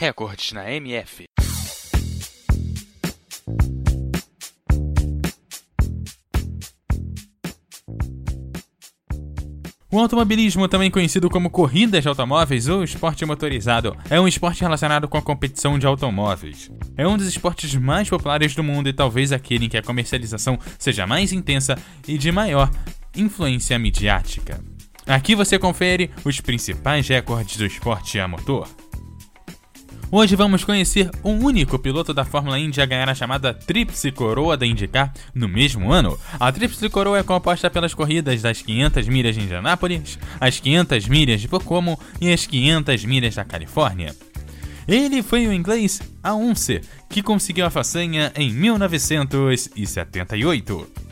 Recordes na MF. O automobilismo, também conhecido como corridas de automóveis ou esporte motorizado, é um esporte relacionado com a competição de automóveis. É um dos esportes mais populares do mundo e talvez aquele em que a comercialização seja mais intensa e de maior influência midiática. Aqui você confere os principais recordes do esporte a motor. Hoje vamos conhecer o único piloto da Fórmula Indy a ganhar a chamada Tríplice Coroa da IndyCar no mesmo ano. A Tríplice Coroa é composta pelas corridas das 500 milhas de Indianápolis, as 500 milhas de Pocomo e as 500 milhas da Califórnia. Ele foi o inglês Aonce, que conseguiu a façanha em 1978.